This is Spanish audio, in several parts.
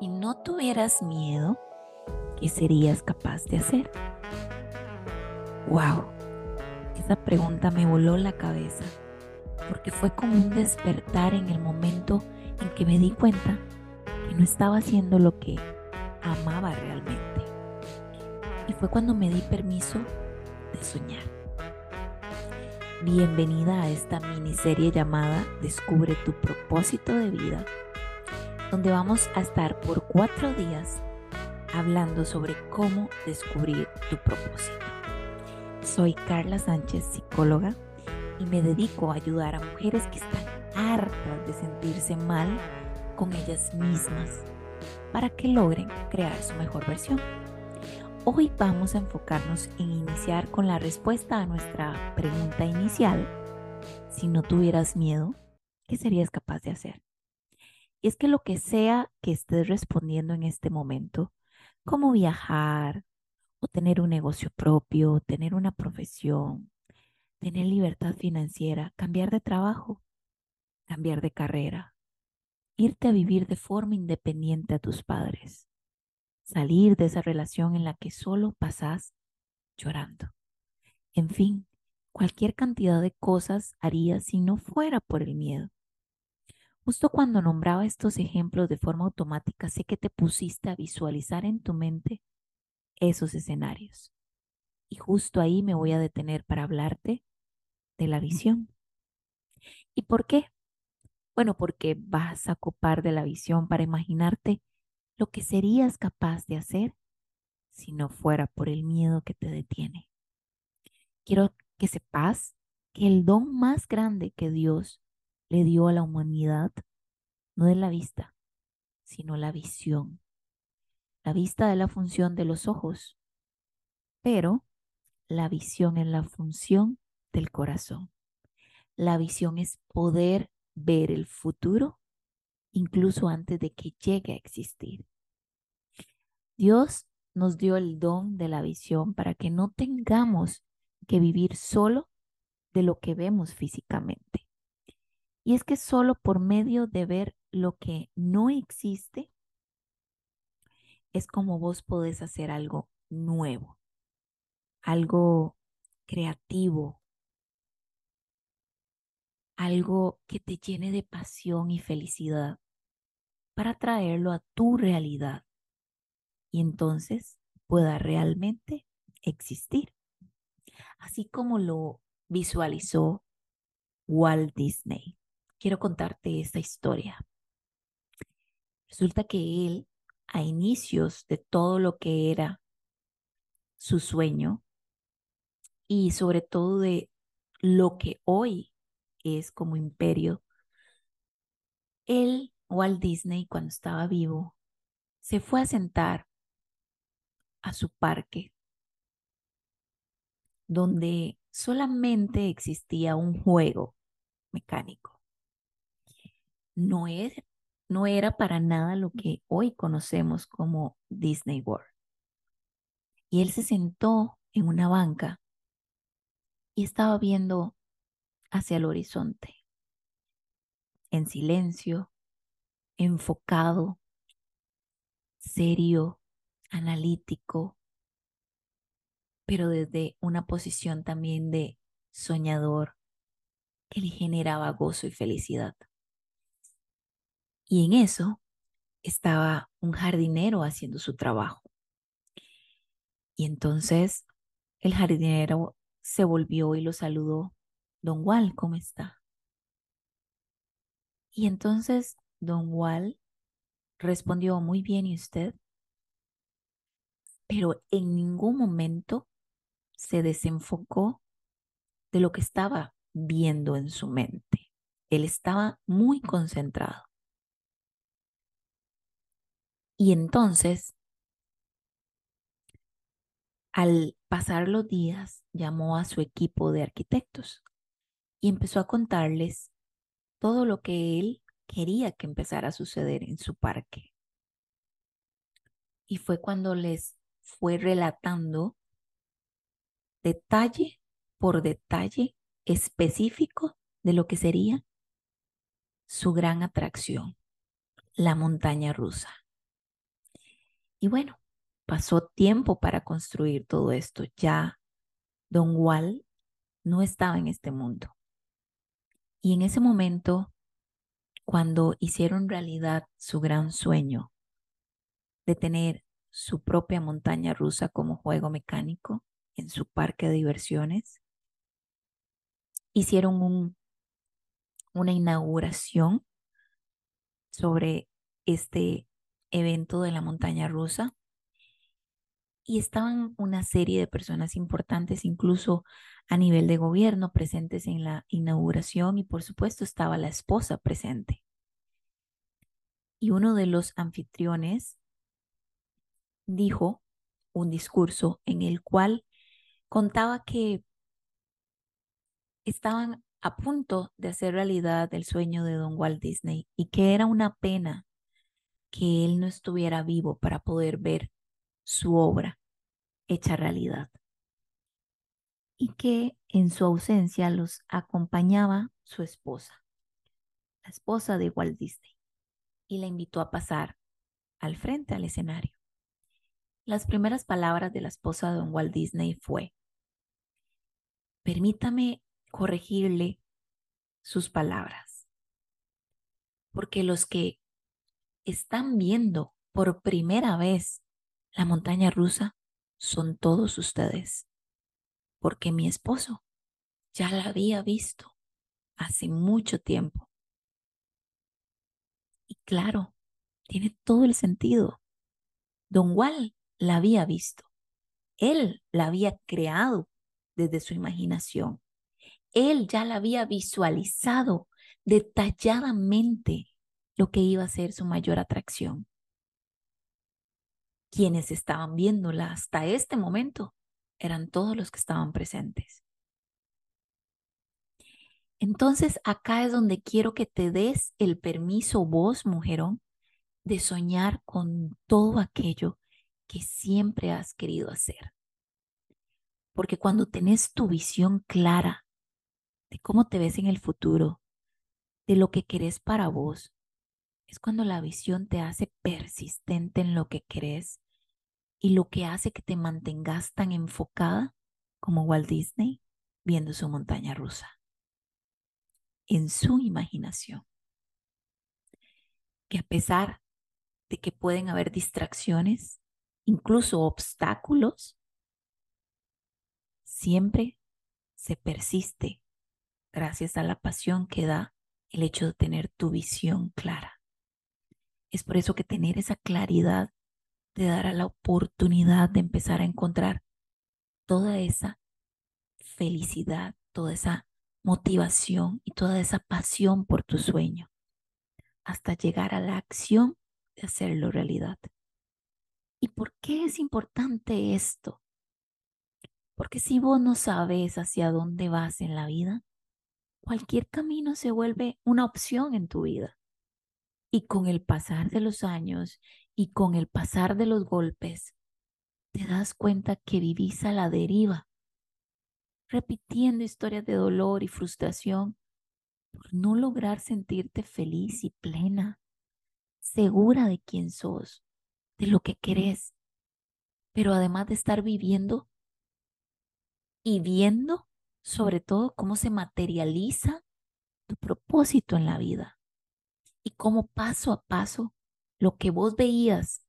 y no tuvieras miedo, ¿qué serías capaz de hacer? ¡Wow! Esa pregunta me voló la cabeza porque fue como un despertar en el momento en que me di cuenta que no estaba haciendo lo que amaba realmente. Y fue cuando me di permiso de soñar. Bienvenida a esta miniserie llamada Descubre tu propósito de vida donde vamos a estar por cuatro días hablando sobre cómo descubrir tu propósito. Soy Carla Sánchez, psicóloga, y me dedico a ayudar a mujeres que están hartas de sentirse mal con ellas mismas para que logren crear su mejor versión. Hoy vamos a enfocarnos en iniciar con la respuesta a nuestra pregunta inicial. Si no tuvieras miedo, ¿qué serías capaz de hacer? Y es que lo que sea que estés respondiendo en este momento, como viajar, o tener un negocio propio, tener una profesión, tener libertad financiera, cambiar de trabajo, cambiar de carrera, irte a vivir de forma independiente a tus padres, salir de esa relación en la que solo pasas llorando. En fin, cualquier cantidad de cosas harías si no fuera por el miedo. Justo cuando nombraba estos ejemplos de forma automática, sé que te pusiste a visualizar en tu mente esos escenarios. Y justo ahí me voy a detener para hablarte de la visión. ¿Y por qué? Bueno, porque vas a copar de la visión para imaginarte lo que serías capaz de hacer si no fuera por el miedo que te detiene. Quiero que sepas que el don más grande que Dios le dio a la humanidad no es la vista, sino la visión. La vista es la función de los ojos, pero la visión es la función del corazón. La visión es poder ver el futuro incluso antes de que llegue a existir. Dios nos dio el don de la visión para que no tengamos que vivir solo de lo que vemos físicamente. Y es que solo por medio de ver lo que no existe es como vos podés hacer algo nuevo, algo creativo, algo que te llene de pasión y felicidad para traerlo a tu realidad y entonces pueda realmente existir. Así como lo visualizó Walt Disney quiero contarte esta historia. Resulta que él, a inicios de todo lo que era su sueño y sobre todo de lo que hoy es como imperio, él, Walt Disney, cuando estaba vivo, se fue a sentar a su parque donde solamente existía un juego mecánico no era, no era para nada lo que hoy conocemos como Disney World. Y él se sentó en una banca y estaba viendo hacia el horizonte, en silencio, enfocado, serio, analítico, pero desde una posición también de soñador que le generaba gozo y felicidad. Y en eso estaba un jardinero haciendo su trabajo. Y entonces el jardinero se volvió y lo saludó. Don Wal, ¿cómo está? Y entonces don Wal respondió, muy bien, ¿y usted? Pero en ningún momento se desenfocó de lo que estaba viendo en su mente. Él estaba muy concentrado. Y entonces, al pasar los días, llamó a su equipo de arquitectos y empezó a contarles todo lo que él quería que empezara a suceder en su parque. Y fue cuando les fue relatando detalle por detalle específico de lo que sería su gran atracción, la montaña rusa Y bueno, pasó tiempo para construir todo esto. Ya Don Wall no estaba en este mundo. Y en ese momento, cuando hicieron realidad su gran sueño de tener su propia montaña rusa como juego mecánico en su parque de diversiones, hicieron un, una inauguración sobre este evento de la montaña rusa y estaban una serie de personas importantes, incluso a nivel de gobierno, presentes en la inauguración y por supuesto estaba la esposa presente. Y uno de los anfitriones dijo un discurso en el cual contaba que estaban a punto de hacer realidad el sueño de don Walt Disney y que era una pena que él no estuviera vivo para poder ver su obra hecha realidad. Y que en su ausencia los acompañaba su esposa, la esposa de Walt Disney, y la invitó a pasar al frente al escenario. Las primeras palabras de la esposa de Walt Disney fue, permítame corregirle sus palabras, porque los que están viendo por primera vez la montaña rusa son todos ustedes, porque mi esposo ya la había visto hace mucho tiempo. Y claro, tiene todo el sentido. Don Wal la había visto. Él la había creado desde su imaginación. Él ya la había visualizado detalladamente lo que iba a ser su mayor atracción quienes estaban viéndola hasta este momento eran todos los que estaban presentes. Entonces acá es donde quiero que te des el permiso vos, mujerón, de soñar con todo aquello que siempre has querido hacer. Porque cuando tenés tu visión clara de cómo te ves en el futuro, de lo que querés para vos, es cuando la visión te hace persistente en lo que querés y lo que hace que te mantengas tan enfocada como Walt Disney viendo su montaña rusa, en su imaginación. Que a pesar de que pueden haber distracciones, incluso obstáculos, siempre se persiste gracias a la pasión que da el hecho de tener tu visión clara. Es por eso que tener esa claridad te dará la oportunidad de empezar a encontrar toda esa felicidad, toda esa motivación y toda esa pasión por tu sueño, hasta llegar a la acción de hacerlo realidad. ¿Y por qué es importante esto? Porque si vos no sabes hacia dónde vas en la vida, cualquier camino se vuelve una opción en tu vida. Y con el pasar de los años y con el pasar de los golpes, te das cuenta que vivís a la deriva, repitiendo historias de dolor y frustración por no lograr sentirte feliz y plena, segura de quién sos, de lo que querés, pero además de estar viviendo y viendo sobre todo cómo se materializa tu propósito en la vida y cómo paso a paso lo que vos veías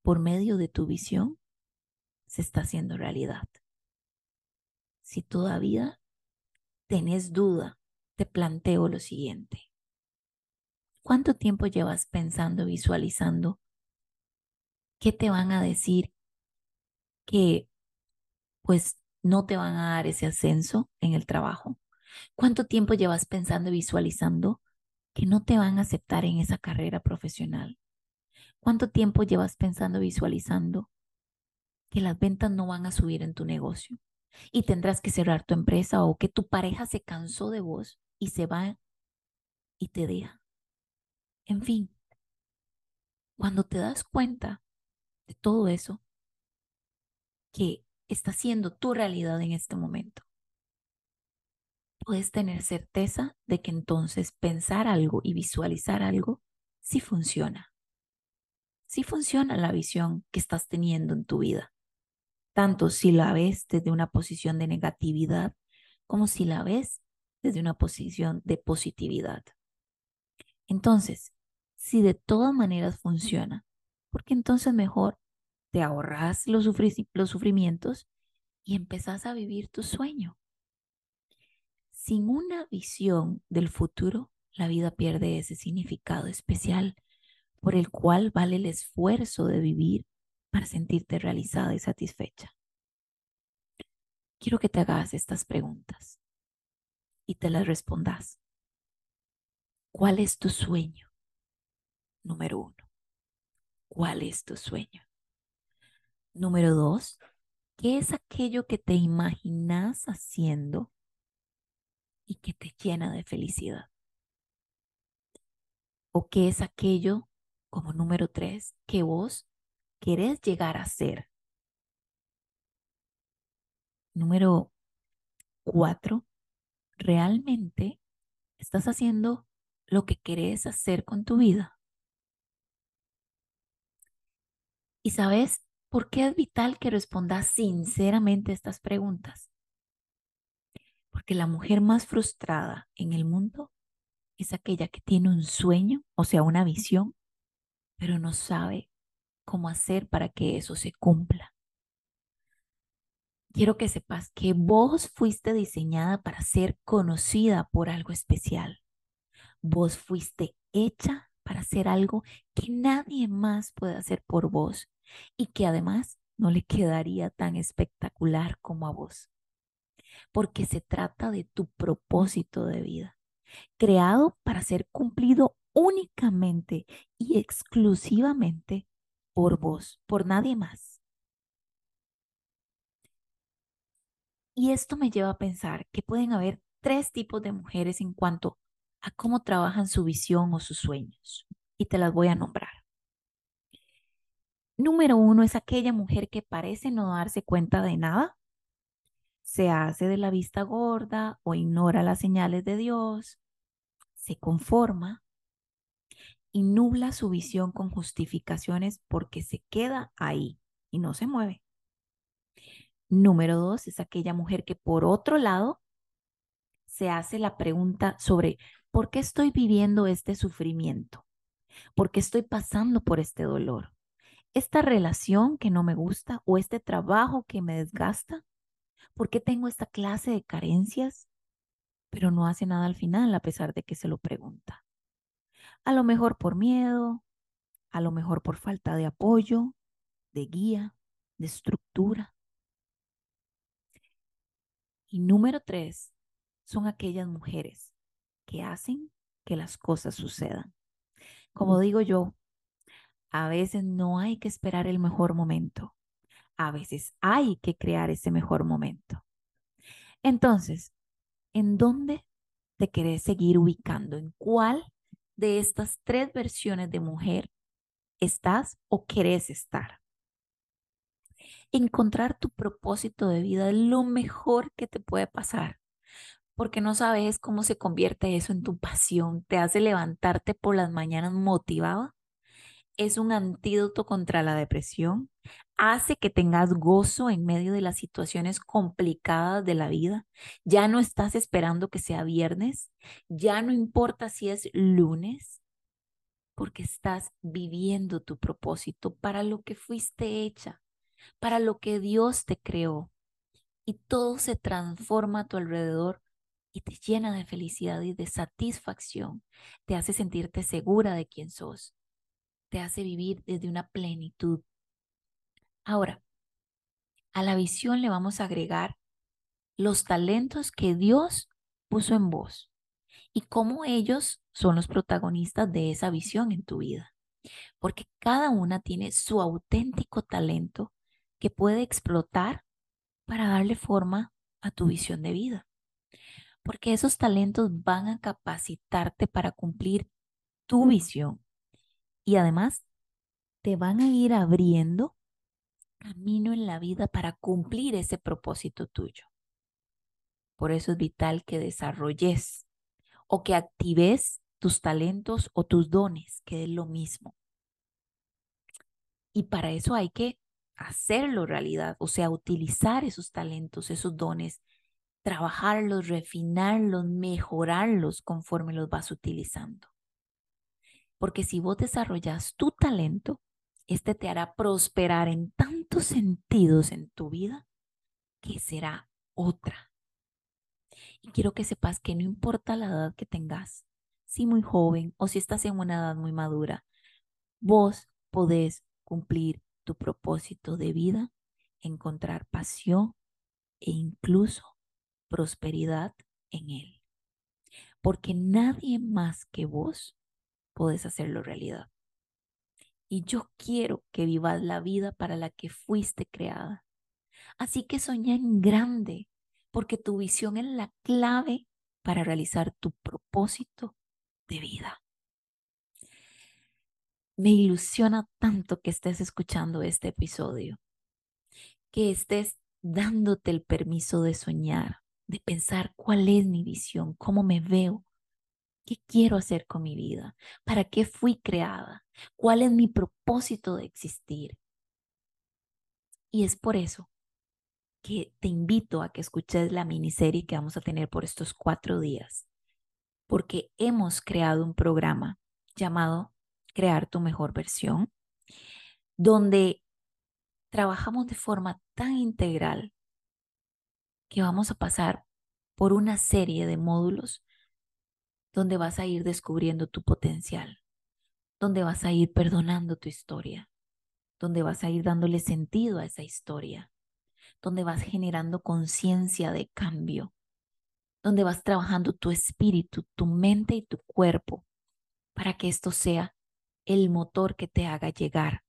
por medio de tu visión se está haciendo realidad. Si todavía tenés duda, te planteo lo siguiente. ¿Cuánto tiempo llevas pensando, visualizando qué te van a decir que pues no te van a dar ese ascenso en el trabajo? ¿Cuánto tiempo llevas pensando y visualizando que no te van a aceptar en esa carrera profesional? ¿Cuánto tiempo llevas pensando, visualizando que las ventas no van a subir en tu negocio y tendrás que cerrar tu empresa o que tu pareja se cansó de vos y se va y te deja? En fin, cuando te das cuenta de todo eso que está siendo tu realidad en este momento, puedes tener certeza de que entonces pensar algo y visualizar algo sí funciona. sí funciona la visión que estás teniendo en tu vida, tanto si la ves desde una posición de negatividad como si la ves desde una posición de positividad. Entonces, si de todas maneras funciona, porque entonces mejor te ahorras los, los sufrimientos y empezás a vivir tu sueño. Sin una visión del futuro, la vida pierde ese significado especial por el cual vale el esfuerzo de vivir para sentirte realizada y satisfecha. Quiero que te hagas estas preguntas y te las respondas. ¿Cuál es tu sueño? Número uno. ¿Cuál es tu sueño? Número dos, ¿qué es aquello que te imaginas haciendo y que te llena de felicidad? ¿O qué es aquello, como número tres, que vos querés llegar a ser? Número cuatro, ¿realmente estás haciendo lo que querés hacer con tu vida? Y sabes, ¿Por qué es vital que respondas sinceramente estas preguntas? Porque la mujer más frustrada en el mundo es aquella que tiene un sueño, o sea, una visión, pero no sabe cómo hacer para que eso se cumpla. Quiero que sepas que vos fuiste diseñada para ser conocida por algo especial. Vos fuiste hecha para hacer algo que nadie más puede hacer por vos y que además no le quedaría tan espectacular como a vos. Porque se trata de tu propósito de vida, creado para ser cumplido únicamente y exclusivamente por vos, por nadie más. Y esto me lleva a pensar que pueden haber tres tipos de mujeres en cuanto a cómo trabajan su visión o sus sueños. Y te las voy a nombrar. Número uno es aquella mujer que parece no darse cuenta de nada, se hace de la vista gorda o ignora las señales de Dios, se conforma y nubla su visión con justificaciones porque se queda ahí y no se mueve. Número dos es aquella mujer que por otro lado se hace la pregunta sobre ¿por qué estoy viviendo este sufrimiento? ¿Por qué estoy pasando por este dolor? esta relación que no me gusta o este trabajo que me desgasta? ¿Por qué tengo esta clase de carencias? Pero no hace nada al final a pesar de que se lo pregunta. A lo mejor por miedo, a lo mejor por falta de apoyo, de guía, de estructura. Y número tres, son aquellas mujeres que hacen que las cosas sucedan. Como digo yo, a veces no hay que esperar el mejor momento. A veces hay que crear ese mejor momento. Entonces, ¿en dónde te querés seguir ubicando? ¿En cuál de estas tres versiones de mujer estás o querés estar? Encontrar tu propósito de vida es lo mejor que te puede pasar, porque no sabes cómo se convierte eso en tu pasión, te hace levantarte por las mañanas motivada es un antídoto contra la depresión, hace que tengas gozo en medio de las situaciones complicadas de la vida. Ya no estás esperando que sea viernes, ya no importa si es lunes, porque estás viviendo tu propósito para lo que fuiste hecha, para lo que Dios te creó. Y todo se transforma a tu alrededor y te llena de felicidad y de satisfacción. Te hace sentirte segura de quién sos te hace vivir desde una plenitud. Ahora, a la visión le vamos a agregar los talentos que Dios puso en vos y cómo ellos son los protagonistas de esa visión en tu vida. Porque cada una tiene su auténtico talento que puede explotar para darle forma a tu visión de vida. Porque esos talentos van a capacitarte para cumplir tu visión y además te van a ir abriendo camino en la vida para cumplir ese propósito tuyo. Por eso es vital que desarrolles o que actives tus talentos o tus dones, que es lo mismo. Y para eso hay que hacerlo realidad, o sea, utilizar esos talentos, esos dones, trabajarlos, refinarlos, mejorarlos conforme los vas utilizando. Porque si vos desarrollas tu talento, este te hará prosperar en tantos sentidos en tu vida que será otra. Y quiero que sepas que no importa la edad que tengas, si muy joven o si estás en una edad muy madura, vos podés cumplir tu propósito de vida, encontrar pasión e incluso prosperidad en él. Porque nadie más que vos podés hacerlo realidad. Y yo quiero que vivas la vida para la que fuiste creada. Así que soñá en grande, porque tu visión es la clave para realizar tu propósito de vida. Me ilusiona tanto que estés escuchando este episodio, que estés dándote el permiso de soñar, de pensar cuál es mi visión, cómo me veo, qué quiero hacer con mi vida, para qué fui creada, cuál es mi propósito de existir. Y es por eso que te invito a que escuches la miniserie que vamos a tener por estos cuatro días, porque hemos creado un programa llamado crear tu mejor versión, donde trabajamos de forma tan integral que vamos a pasar por una serie de módulos donde vas a ir descubriendo tu potencial, donde vas a ir perdonando tu historia, donde vas a ir dándole sentido a esa historia, donde vas generando conciencia de cambio, donde vas trabajando tu espíritu, tu mente y tu cuerpo para que esto sea el motor que te haga llegar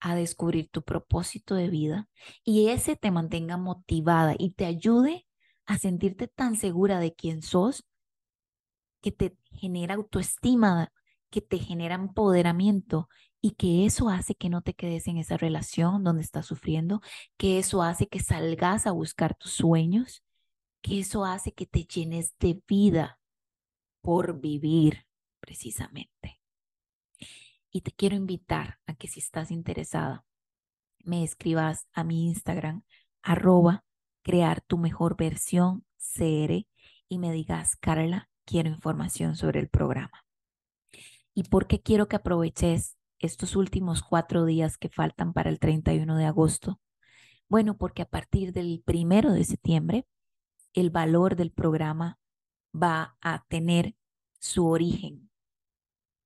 a descubrir tu propósito de vida y ese te mantenga motivada y te ayude a sentirte tan segura de quién sos que te genera autoestima, que te genera empoderamiento y que eso hace que no te quedes en esa relación donde estás sufriendo, que eso hace que salgas a buscar tus sueños, que eso hace que te llenes de vida por vivir precisamente. Y te quiero invitar a que si estás interesada, me escribas a mi Instagram, arroba, crear tu mejor versión CR y me digas, Carla, quiero información sobre el programa. ¿Y por qué quiero que aproveches estos últimos cuatro días que faltan para el 31 de agosto? Bueno, porque a partir del primero de septiembre, el valor del programa va a tener su origen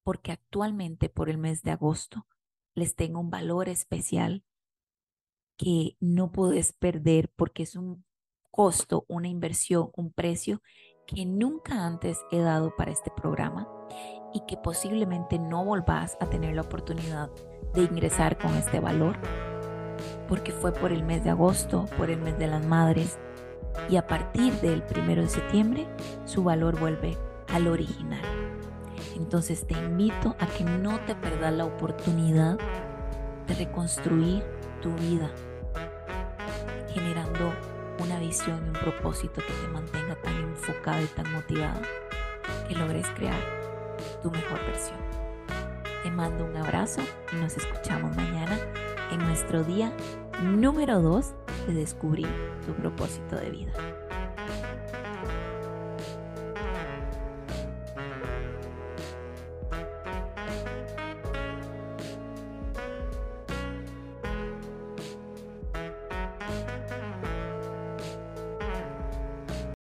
porque actualmente por el mes de agosto les tengo un valor especial que no puedes perder porque es un costo, una inversión, un precio que nunca antes he dado para este programa y que posiblemente no volvás a tener la oportunidad de ingresar con este valor porque fue por el mes de agosto, por el mes de las madres y a partir del primero de septiembre su valor vuelve al original. Entonces te invito a que no te perdas la oportunidad de reconstruir tu vida, generando una visión y un propósito que te mantenga tan enfocado y tan motivado que logres crear tu mejor versión. Te mando un abrazo y nos escuchamos mañana en nuestro día número 2 de descubrir tu propósito de vida.